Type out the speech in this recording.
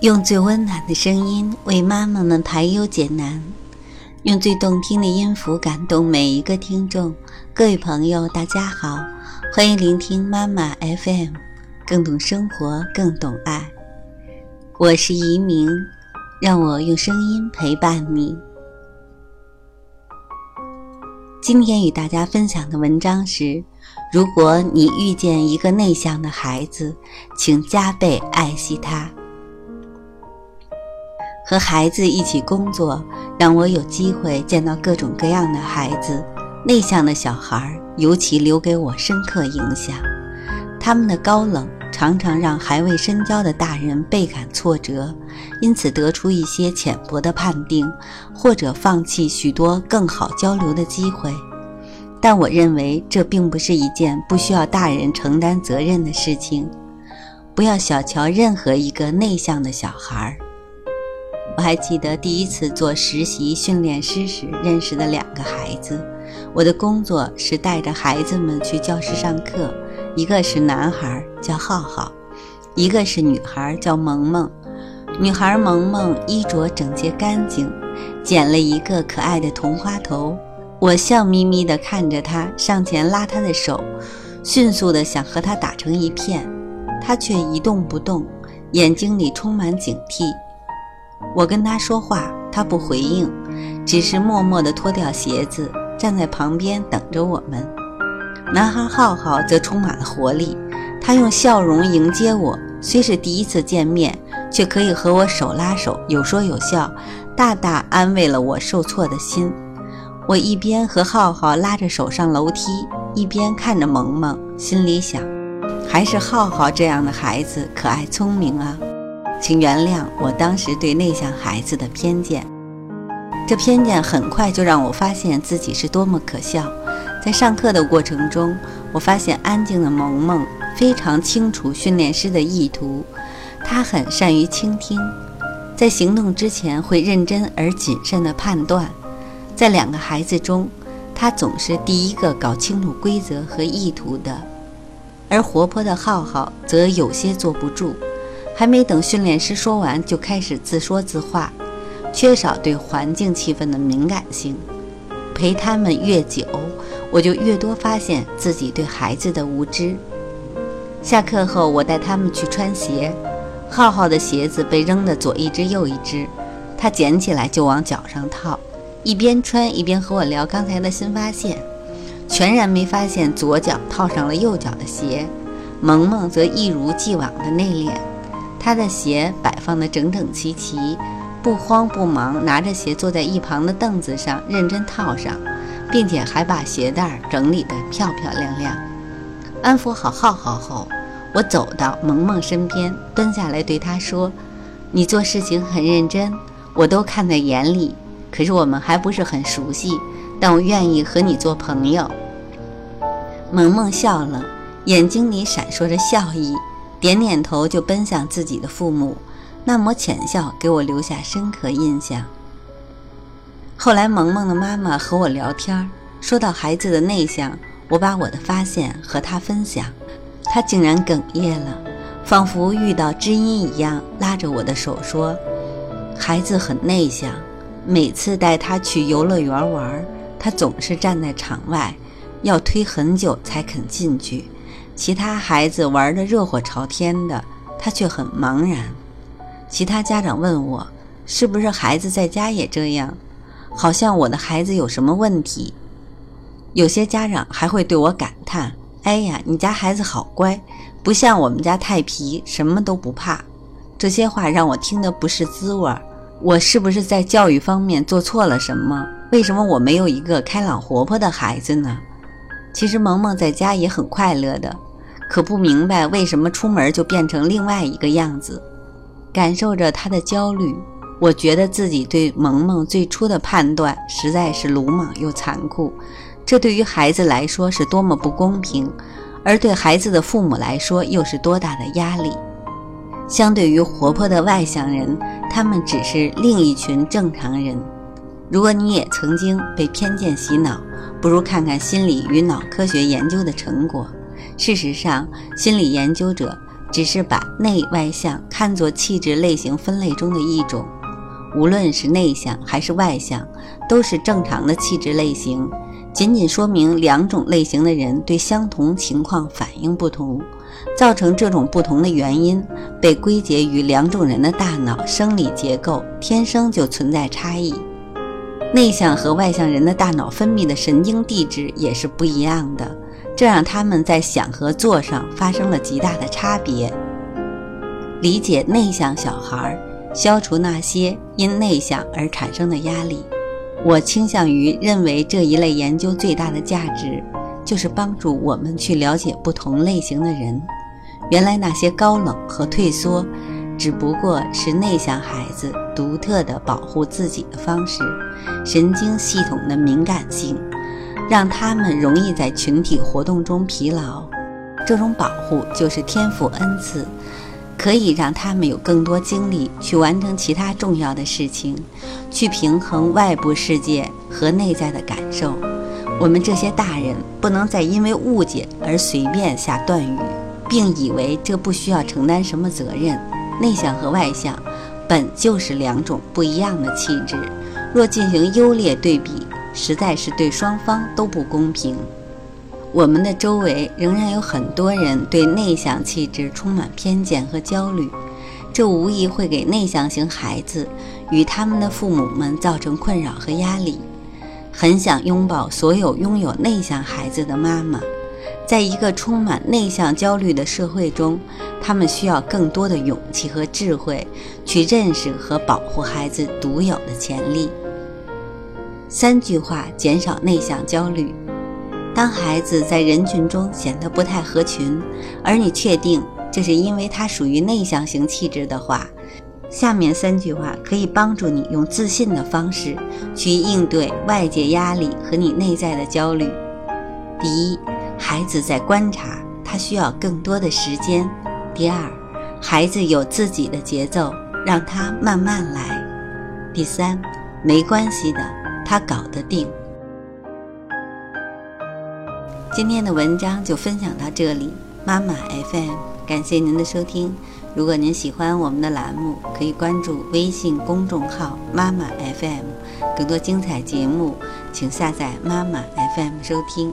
用最温暖的声音为妈妈们排忧解难，用最动听的音符感动每一个听众。各位朋友，大家好，欢迎聆听妈妈 FM，更懂生活，更懂爱。我是移民，让我用声音陪伴你。今天与大家分享的文章是：如果你遇见一个内向的孩子，请加倍爱惜他。和孩子一起工作，让我有机会见到各种各样的孩子。内向的小孩尤其留给我深刻影响。他们的高冷常常让还未深交的大人倍感挫折，因此得出一些浅薄的判定，或者放弃许多更好交流的机会。但我认为这并不是一件不需要大人承担责任的事情。不要小瞧任何一个内向的小孩。我还记得第一次做实习训练师时认识的两个孩子。我的工作是带着孩子们去教室上课，一个是男孩叫浩浩，一个是女孩叫萌萌。女孩萌萌衣着整洁干净，剪了一个可爱的同花头。我笑眯眯地看着她，上前拉她的手，迅速地想和她打成一片，她却一动不动，眼睛里充满警惕。我跟他说话，他不回应，只是默默地脱掉鞋子，站在旁边等着我们。男孩浩浩则充满了活力，他用笑容迎接我，虽是第一次见面，却可以和我手拉手，有说有笑，大大安慰了我受挫的心。我一边和浩浩拉着手上楼梯，一边看着萌萌，心里想，还是浩浩这样的孩子可爱聪明啊。请原谅我当时对内向孩子的偏见，这偏见很快就让我发现自己是多么可笑。在上课的过程中，我发现安静的萌萌非常清楚训练师的意图，他很善于倾听，在行动之前会认真而谨慎地判断。在两个孩子中，他总是第一个搞清楚规则和意图的，而活泼的浩浩则有些坐不住。还没等训练师说完，就开始自说自话，缺少对环境气氛的敏感性。陪他们越久，我就越多发现自己对孩子的无知。下课后，我带他们去穿鞋，浩浩的鞋子被扔得左一只右一只，他捡起来就往脚上套，一边穿一边和我聊刚才的新发现，全然没发现左脚套上了右脚的鞋。萌萌则一如既往的内敛。他的鞋摆放得整整齐齐，不慌不忙，拿着鞋坐在一旁的凳子上认真套上，并且还把鞋带整理得漂漂亮亮。安抚好浩浩后，我走到萌萌身边，蹲下来对他说：“你做事情很认真，我都看在眼里。可是我们还不是很熟悉，但我愿意和你做朋友。”萌萌笑了，眼睛里闪烁着笑意。点点头，就奔向自己的父母，那抹浅笑给我留下深刻印象。后来，萌萌的妈妈和我聊天，说到孩子的内向，我把我的发现和她分享，她竟然哽咽了，仿佛遇到知音一样，拉着我的手说：“孩子很内向，每次带他去游乐园玩，他总是站在场外，要推很久才肯进去。”其他孩子玩得热火朝天的，他却很茫然。其他家长问我，是不是孩子在家也这样？好像我的孩子有什么问题。有些家长还会对我感叹：“哎呀，你家孩子好乖，不像我们家太皮，什么都不怕。”这些话让我听得不是滋味。我是不是在教育方面做错了什么？为什么我没有一个开朗活泼的孩子呢？其实萌萌在家也很快乐的。可不明白为什么出门就变成另外一个样子，感受着他的焦虑，我觉得自己对萌萌最初的判断实在是鲁莽又残酷。这对于孩子来说是多么不公平，而对孩子的父母来说又是多大的压力。相对于活泼的外向人，他们只是另一群正常人。如果你也曾经被偏见洗脑，不如看看心理与脑科学研究的成果。事实上，心理研究者只是把内外向看作气质类型分类中的一种。无论是内向还是外向，都是正常的气质类型，仅仅说明两种类型的人对相同情况反应不同。造成这种不同的原因，被归结于两种人的大脑生理结构天生就存在差异。内向和外向人的大脑分泌的神经递质也是不一样的，这让他们在想和做上发生了极大的差别。理解内向小孩，消除那些因内向而产生的压力。我倾向于认为这一类研究最大的价值。就是帮助我们去了解不同类型的人。原来那些高冷和退缩，只不过是内向孩子独特的保护自己的方式。神经系统的敏感性，让他们容易在群体活动中疲劳。这种保护就是天赋恩赐，可以让他们有更多精力去完成其他重要的事情，去平衡外部世界和内在的感受。我们这些大人不能再因为误解而随便下断语，并以为这不需要承担什么责任。内向和外向本就是两种不一样的气质，若进行优劣对比，实在是对双方都不公平。我们的周围仍然有很多人对内向气质充满偏见和焦虑，这无疑会给内向型孩子与他们的父母们造成困扰和压力。很想拥抱所有拥有内向孩子的妈妈，在一个充满内向焦虑的社会中，他们需要更多的勇气和智慧，去认识和保护孩子独有的潜力。三句话减少内向焦虑：当孩子在人群中显得不太合群，而你确定这是因为他属于内向型气质的话。下面三句话可以帮助你用自信的方式去应对外界压力和你内在的焦虑。第一，孩子在观察，他需要更多的时间。第二，孩子有自己的节奏，让他慢慢来。第三，没关系的，他搞得定。今天的文章就分享到这里，妈妈 FM，感谢您的收听。如果您喜欢我们的栏目，可以关注微信公众号“妈妈 FM”，更多精彩节目，请下载“妈妈 FM” 收听。